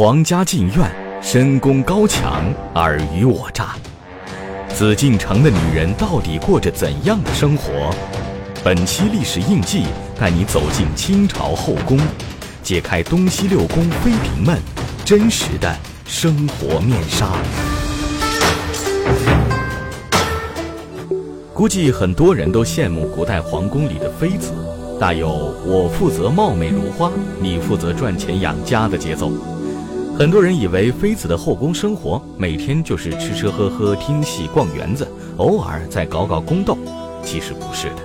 皇家禁苑，深宫高墙，尔虞我诈。紫禁城的女人到底过着怎样的生活？本期历史印记带你走进清朝后宫，揭开东西六宫妃嫔们真实的生活面纱。估计很多人都羡慕古代皇宫里的妃子，大有我负责貌美如花，你负责赚钱养家的节奏。很多人以为妃子的后宫生活每天就是吃吃喝喝、听戏、逛园子，偶尔再搞搞宫斗。其实不是的。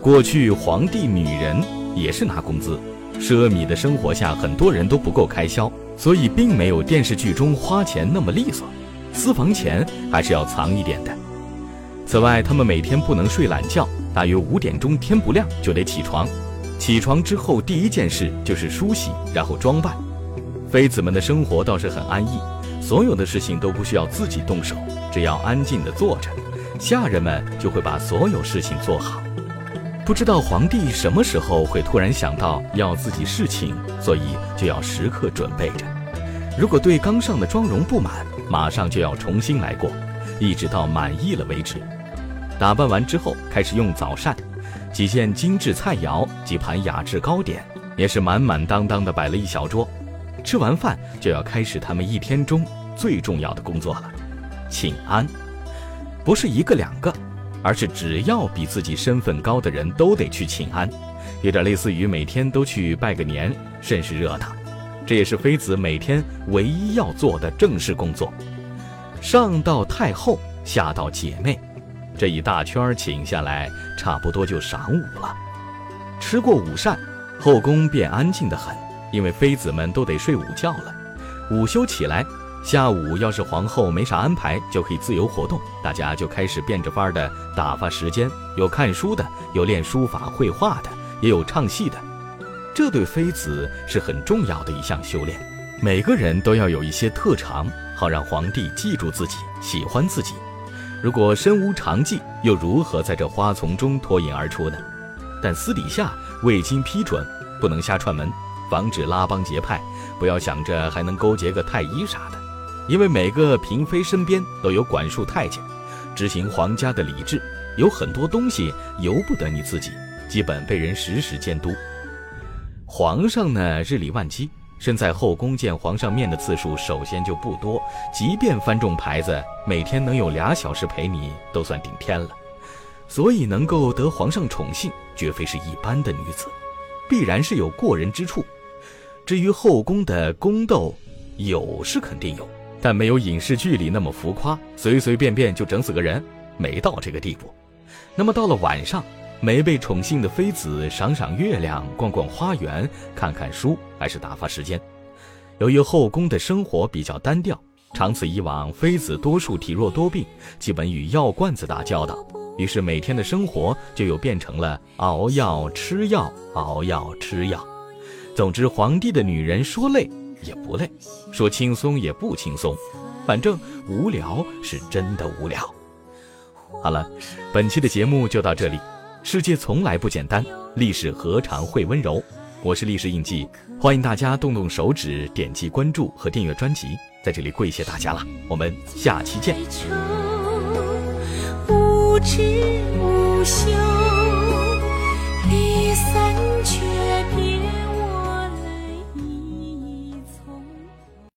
过去皇帝女人也是拿工资，奢靡的生活下，很多人都不够开销，所以并没有电视剧中花钱那么利索，私房钱还是要藏一点的。此外，他们每天不能睡懒觉，大约五点钟天不亮就得起床，起床之后第一件事就是梳洗，然后装扮。妃子们的生活倒是很安逸，所有的事情都不需要自己动手，只要安静地坐着，下人们就会把所有事情做好。不知道皇帝什么时候会突然想到要自己侍寝，所以就要时刻准备着。如果对刚上的妆容不满，马上就要重新来过，一直到满意了为止。打扮完之后，开始用早膳，几件精致菜肴，几盘雅致糕点，也是满满当当的摆了一小桌。吃完饭就要开始他们一天中最重要的工作了，请安，不是一个两个，而是只要比自己身份高的人都得去请安，有点类似于每天都去拜个年，甚是热闹。这也是妃子每天唯一要做的正式工作。上到太后，下到姐妹，这一大圈请下来，差不多就晌午了。吃过午膳，后宫便安静得很。因为妃子们都得睡午觉了，午休起来，下午要是皇后没啥安排，就可以自由活动，大家就开始变着法儿的打发时间，有看书的，有练书法绘画的，也有唱戏的。这对妃子是很重要的一项修炼，每个人都要有一些特长，好让皇帝记住自己，喜欢自己。如果身无长技，又如何在这花丛中脱颖而出呢？但私底下未经批准，不能瞎串门。防止拉帮结派，不要想着还能勾结个太医啥的，因为每个嫔妃身边都有管束太监，执行皇家的礼制，有很多东西由不得你自己，基本被人实时监督。皇上呢，日理万机，身在后宫见皇上面的次数首先就不多，即便翻重牌子，每天能有俩小时陪你都算顶天了，所以能够得皇上宠幸，绝非是一般的女子，必然是有过人之处。至于后宫的宫斗，有是肯定有，但没有影视剧里那么浮夸，随随便便就整死个人，没到这个地步。那么到了晚上，没被宠幸的妃子赏赏月亮、逛逛花园、看看书，还是打发时间。由于后宫的生活比较单调，长此以往，妃子多数体弱多病，基本与药罐子打交道，于是每天的生活就又变成了熬药吃药、熬药吃药。总之，皇帝的女人说累也不累，说轻松也不轻松，反正无聊是真的无聊。好了，本期的节目就到这里。世界从来不简单，历史何尝会温柔？我是历史印记，欢迎大家动动手指点击关注和订阅专辑，在这里跪谢大家了。我们下期见。无无休。